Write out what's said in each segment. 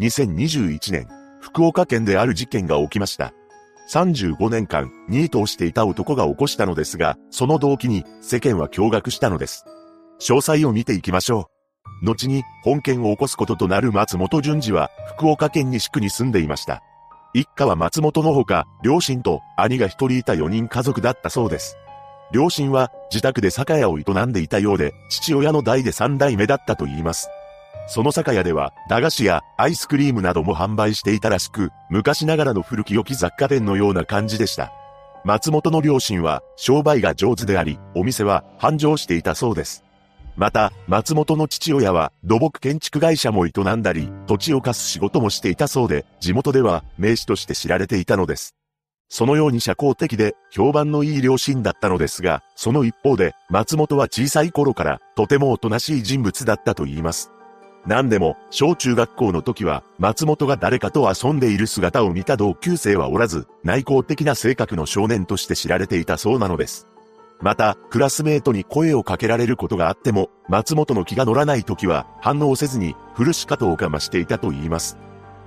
2021年、福岡県である事件が起きました。35年間、ニートをしていた男が起こしたのですが、その動機に世間は驚愕したのです。詳細を見ていきましょう。後に、本件を起こすこととなる松本淳二は、福岡県西区に住んでいました。一家は松本のほか、両親と兄が一人いた4人家族だったそうです。両親は自宅で酒屋を営んでいたようで、父親の代で三代目だったと言います。その酒屋では、駄菓子やアイスクリームなども販売していたらしく、昔ながらの古き良き雑貨店のような感じでした。松本の両親は商売が上手であり、お店は繁盛していたそうです。また、松本の父親は土木建築会社も営んだり、土地を貸す仕事もしていたそうで、地元では名士として知られていたのです。そのように社交的で評判のいい両親だったのですが、その一方で松本は小さい頃からとてもおとなしい人物だったと言います。何でも、小中学校の時は、松本が誰かと遊んでいる姿を見た同級生はおらず、内向的な性格の少年として知られていたそうなのです。また、クラスメートに声をかけられることがあっても、松本の気が乗らない時は、反応せずに、古し方をかましていたと言います。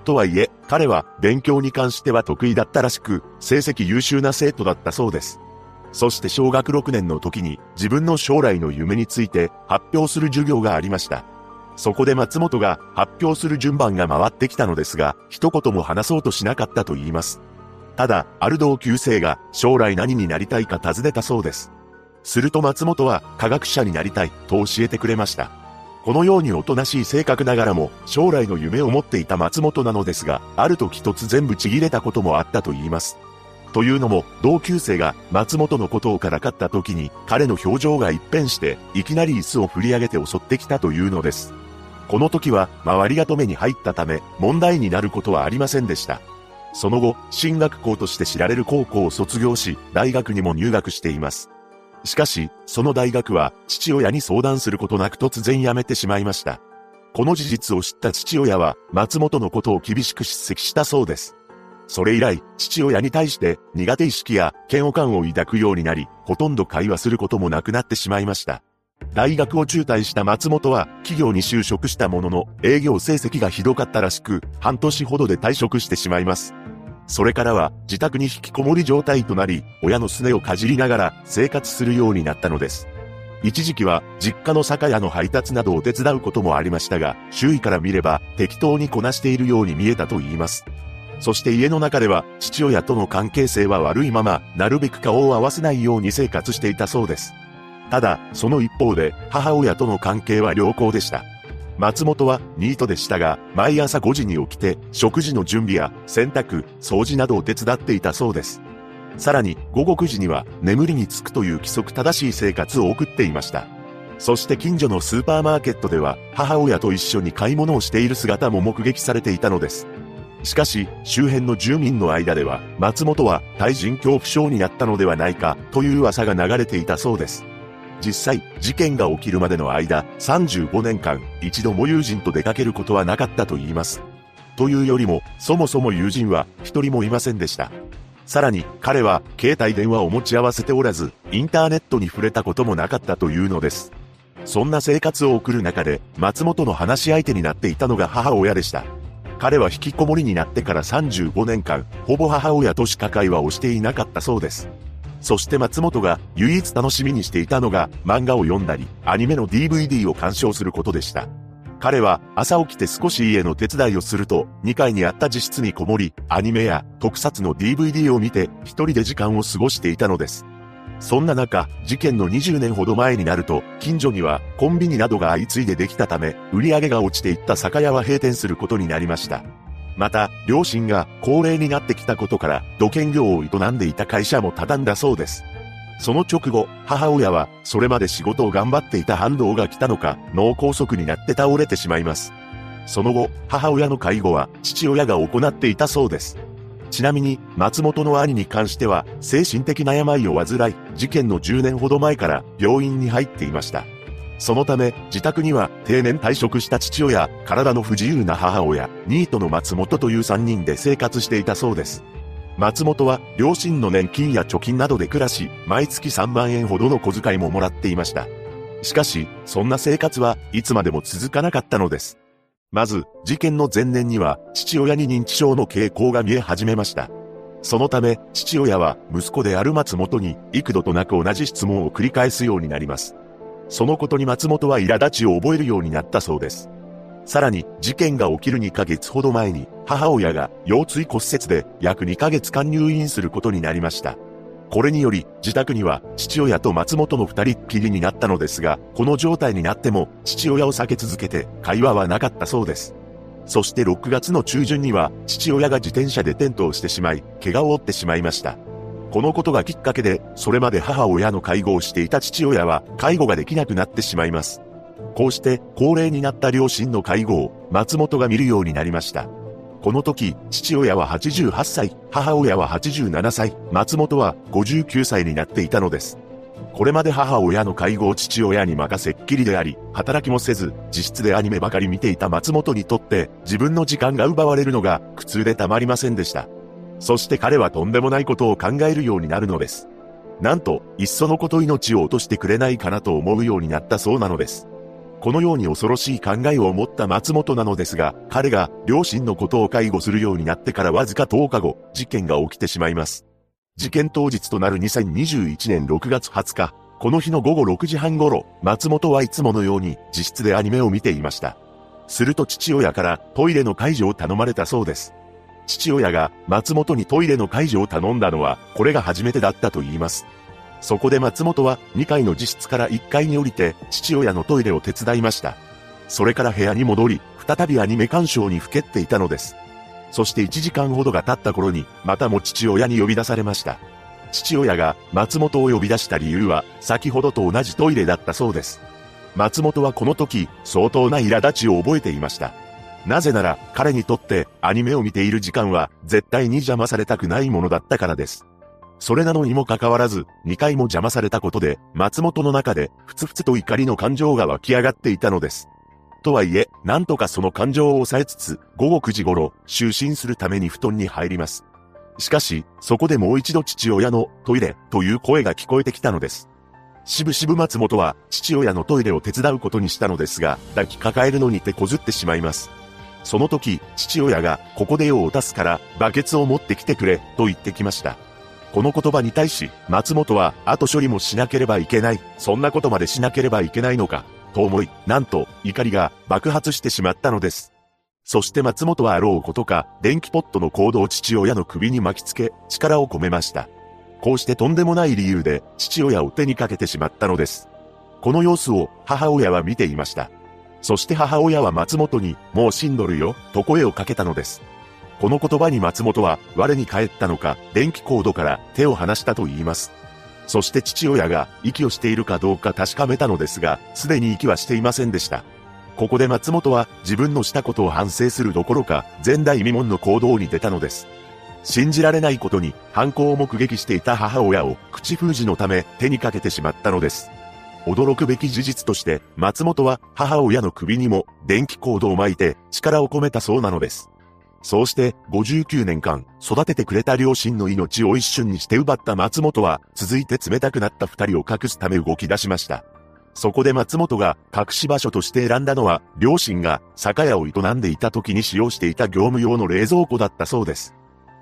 とはいえ、彼は、勉強に関しては得意だったらしく、成績優秀な生徒だったそうです。そして小学6年の時に、自分の将来の夢について、発表する授業がありました。そこで松本が発表する順番が回ってきたのですが、一言も話そうとしなかったと言います。ただ、ある同級生が将来何になりたいか尋ねたそうです。すると松本は科学者になりたいと教えてくれました。このようにおとなしい性格ながらも将来の夢を持っていた松本なのですが、ある時突然ぶち切れたこともあったと言います。というのも、同級生が松本のことをからかった時に、彼の表情が一変して、いきなり椅子を振り上げて襲ってきたというのです。この時は周りが止めに入ったため問題になることはありませんでした。その後、進学校として知られる高校を卒業し、大学にも入学しています。しかし、その大学は父親に相談することなく突然辞めてしまいました。この事実を知った父親は松本のことを厳しく叱責したそうです。それ以来、父親に対して苦手意識や嫌悪感を抱くようになり、ほとんど会話することもなくなってしまいました。大学を中退した松本は企業に就職したものの営業成績がひどかったらしく半年ほどで退職してしまいます。それからは自宅に引きこもり状態となり親のすねをかじりながら生活するようになったのです。一時期は実家の酒屋の配達などを手伝うこともありましたが周囲から見れば適当にこなしているように見えたと言います。そして家の中では父親との関係性は悪いままなるべく顔を合わせないように生活していたそうです。ただ、その一方で、母親との関係は良好でした。松本はニートでしたが、毎朝5時に起きて、食事の準備や洗濯、掃除などを手伝っていたそうです。さらに、午後9時には眠りにつくという規則正しい生活を送っていました。そして近所のスーパーマーケットでは、母親と一緒に買い物をしている姿も目撃されていたのです。しかし、周辺の住民の間では、松本は対人恐怖症になったのではないか、という噂が流れていたそうです。実際、事件が起きるまでの間、35年間、一度も友人と出かけることはなかったと言います。というよりも、そもそも友人は一人もいませんでした。さらに、彼は携帯電話を持ち合わせておらず、インターネットに触れたこともなかったというのです。そんな生活を送る中で、松本の話し相手になっていたのが母親でした。彼は引きこもりになってから35年間、ほぼ母親としか会話をしていなかったそうです。そして松本が唯一楽しみにしていたのが漫画を読んだり、アニメの DVD を鑑賞することでした。彼は朝起きて少し家の手伝いをすると、2階にあった自室にこもり、アニメや特撮の DVD を見て一人で時間を過ごしていたのです。そんな中、事件の20年ほど前になると、近所にはコンビニなどが相次いでできたため、売り上げが落ちていった酒屋は閉店することになりました。また、両親が高齢になってきたことから、土建業を営んでいた会社も畳んだそうです。その直後、母親は、それまで仕事を頑張っていた反動が来たのか、脳梗塞になって倒れてしまいます。その後、母親の介護は父親が行っていたそうです。ちなみに、松本の兄に関しては、精神的な病を患い、事件の10年ほど前から病院に入っていました。そのため、自宅には定年退職した父親、体の不自由な母親、ニートの松本という3人で生活していたそうです。松本は両親の年金や貯金などで暮らし、毎月3万円ほどの小遣いももらっていました。しかし、そんな生活はいつまでも続かなかったのです。まず、事件の前年には、父親に認知症の傾向が見え始めました。そのため、父親は息子である松本に幾度となく同じ質問を繰り返すようになります。そのことに松本は苛立ちを覚えるようになったそうです。さらに、事件が起きる2ヶ月ほど前に、母親が腰椎骨折で約2ヶ月間入院することになりました。これにより、自宅には父親と松本の二人っきりになったのですが、この状態になっても父親を避け続けて会話はなかったそうです。そして6月の中旬には父親が自転車で転倒してしまい、怪我を負ってしまいました。このことがきっかけで、それまで母親の介護をしていた父親は介護ができなくなってしまいます。こうして高齢になった両親の介護を松本が見るようになりました。この時、父親は88歳、母親は87歳、松本は59歳になっていたのです。これまで母親の介護を父親に任せっきりであり、働きもせず、自室でアニメばかり見ていた松本にとって、自分の時間が奪われるのが苦痛でたまりませんでした。そして彼はとんでもないことを考えるようになるのです。なんと、いっそのこと命を落としてくれないかなと思うようになったそうなのです。このように恐ろしい考えを持った松本なのですが、彼が両親のことを介護するようになってからわずか10日後、事件が起きてしまいます。事件当日となる2021年6月20日、この日の午後6時半頃、松本はいつものように自室でアニメを見ていました。すると父親からトイレの介助を頼まれたそうです。父親が松本にトイレの介助を頼んだのは、これが初めてだったと言います。そこで松本は2階の自室から1階に降りて父親のトイレを手伝いました。それから部屋に戻り、再びアニメ鑑賞にふけっていたのです。そして1時間ほどが経った頃に、またも父親に呼び出されました。父親が松本を呼び出した理由は、先ほどと同じトイレだったそうです。松本はこの時、相当な苛立ちを覚えていました。なぜなら、彼にとってアニメを見ている時間は、絶対に邪魔されたくないものだったからです。それなのにもかかわらず、2回も邪魔されたことで、松本の中で、ふつふつと怒りの感情が湧き上がっていたのです。とはいえ、なんとかその感情を抑えつつ、午後9時頃、就寝するために布団に入ります。しかし、そこでもう一度父親のトイレという声が聞こえてきたのです。しぶしぶ松本は父親のトイレを手伝うことにしたのですが、抱きかかえるのに手こずってしまいます。その時、父親が、ここで用を足すから、バケツを持ってきてくれ、と言ってきました。この言葉に対し、松本は、後処理もしなければいけない、そんなことまでしなければいけないのか、と思い、なんと、怒りが爆発してしまったのです。そして松本はあろうことか、電気ポットのコードを父親の首に巻きつけ、力を込めました。こうしてとんでもない理由で、父親を手にかけてしまったのです。この様子を母親は見ていました。そして母親は松本に、もう死んどるよ、と声をかけたのです。この言葉に松本は我に返ったのか、電気コードから手を離したと言います。そして父親が息をしているかどうか確かめたのですが、すでに息はしていませんでした。ここで松本は自分のしたことを反省するどころか、前代未聞の行動に出たのです。信じられないことに、犯行を目撃していた母親を口封じのため手にかけてしまったのです。驚くべき事実として、松本は母親の首にも電気コードを巻いて力を込めたそうなのです。そうして59年間育ててくれた両親の命を一瞬にして奪った松本は続いて冷たくなった二人を隠すため動き出しました。そこで松本が隠し場所として選んだのは両親が酒屋を営んでいた時に使用していた業務用の冷蔵庫だったそうです。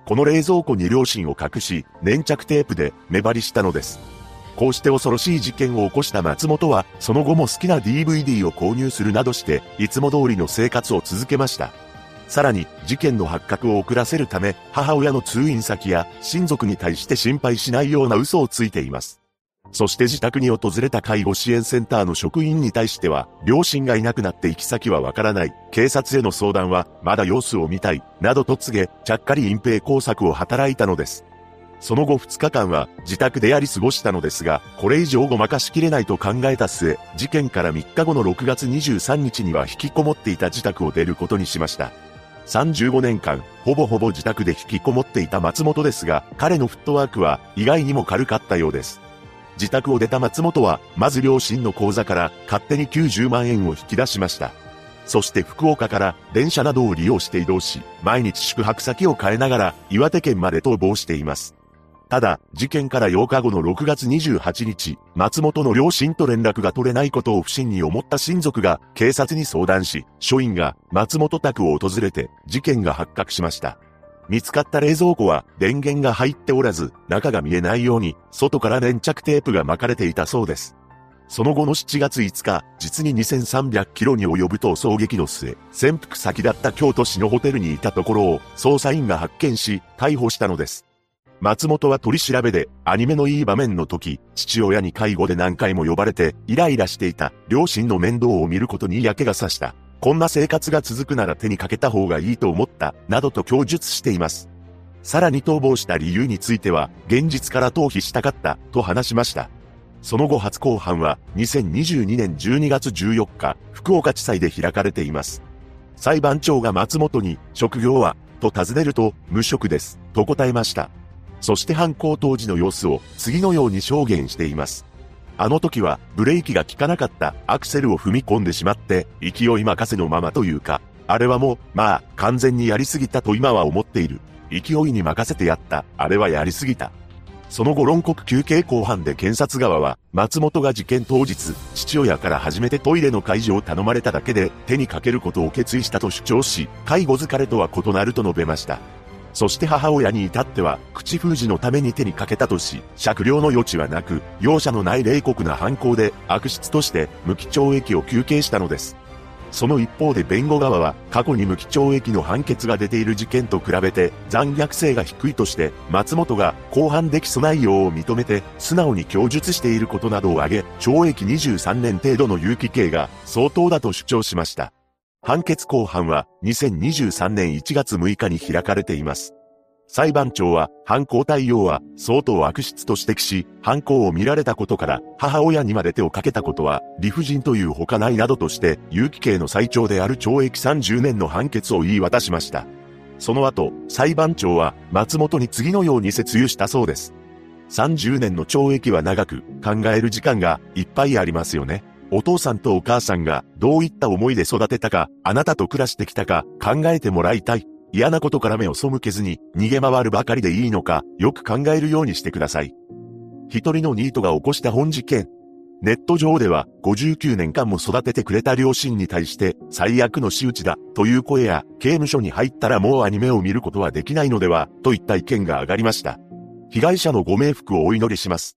この冷蔵庫に両親を隠し粘着テープで目張りしたのです。こうして恐ろしい事件を起こした松本はその後も好きな DVD を購入するなどしていつも通りの生活を続けました。さらに、事件の発覚を遅らせるため、母親の通院先や親族に対して心配しないような嘘をついています。そして自宅に訪れた介護支援センターの職員に対しては、両親がいなくなって行き先はわからない、警察への相談は、まだ様子を見たい、などと告げ、ちゃっかり隠蔽工作を働いたのです。その後2日間は自宅でやり過ごしたのですが、これ以上ごまかしきれないと考えた末、事件から3日後の6月23日には引きこもっていた自宅を出ることにしました。35年間、ほぼほぼ自宅で引きこもっていた松本ですが、彼のフットワークは意外にも軽かったようです。自宅を出た松本は、まず両親の口座から勝手に90万円を引き出しました。そして福岡から電車などを利用して移動し、毎日宿泊先を変えながら岩手県まで逃亡しています。ただ、事件から8日後の6月28日、松本の両親と連絡が取れないことを不審に思った親族が警察に相談し、署員が松本宅を訪れて事件が発覚しました。見つかった冷蔵庫は電源が入っておらず、中が見えないように、外から粘着テープが巻かれていたそうです。その後の7月5日、実に2300キロに及ぶ逃走劇の末、潜伏先だった京都市のホテルにいたところを捜査員が発見し、逮捕したのです。松本は取り調べで、アニメのいい場面の時、父親に介護で何回も呼ばれて、イライラしていた、両親の面倒を見ることに嫌気がさした。こんな生活が続くなら手にかけた方がいいと思った、などと供述しています。さらに逃亡した理由については、現実から逃避したかった、と話しました。その後初公判は、2022年12月14日、福岡地裁で開かれています。裁判長が松本に、職業は、と尋ねると、無職です、と答えました。そして犯行当時の様子を次のように証言しています。あの時はブレーキが効かなかったアクセルを踏み込んでしまって勢い任せのままというか、あれはもう、まあ、完全にやりすぎたと今は思っている。勢いに任せてやった。あれはやりすぎた。その後論告休憩後半で検察側は、松本が事件当日、父親から初めてトイレの介助を頼まれただけで手にかけることを決意したと主張し、介護疲れとは異なると述べました。そして母親に至っては、口封じのために手にかけたとし、酌量の余地はなく、容赦のない冷酷な犯行で、悪質として、無期懲役を求刑したのです。その一方で弁護側は、過去に無期懲役の判決が出ている事件と比べて、残虐性が低いとして、松本が、公判で起訴内容を認めて、素直に供述していることなどを挙げ、懲役23年程度の有期刑が、相当だと主張しました。判決公判は2023年1月6日に開かれています。裁判長は犯行対応は相当悪質と指摘し、犯行を見られたことから母親にまで手をかけたことは理不尽というほかないなどとして有期刑の最長である懲役30年の判決を言い渡しました。その後、裁判長は松本に次のように説諭したそうです。30年の懲役は長く考える時間がいっぱいありますよね。お父さんとお母さんがどういった思いで育てたか、あなたと暮らしてきたか考えてもらいたい。嫌なことから目を背けずに逃げ回るばかりでいいのか、よく考えるようにしてください。一人のニートが起こした本事件。ネット上では59年間も育ててくれた両親に対して最悪の仕打ちだという声や刑務所に入ったらもうアニメを見ることはできないのではといった意見が上がりました。被害者のご冥福をお祈りします。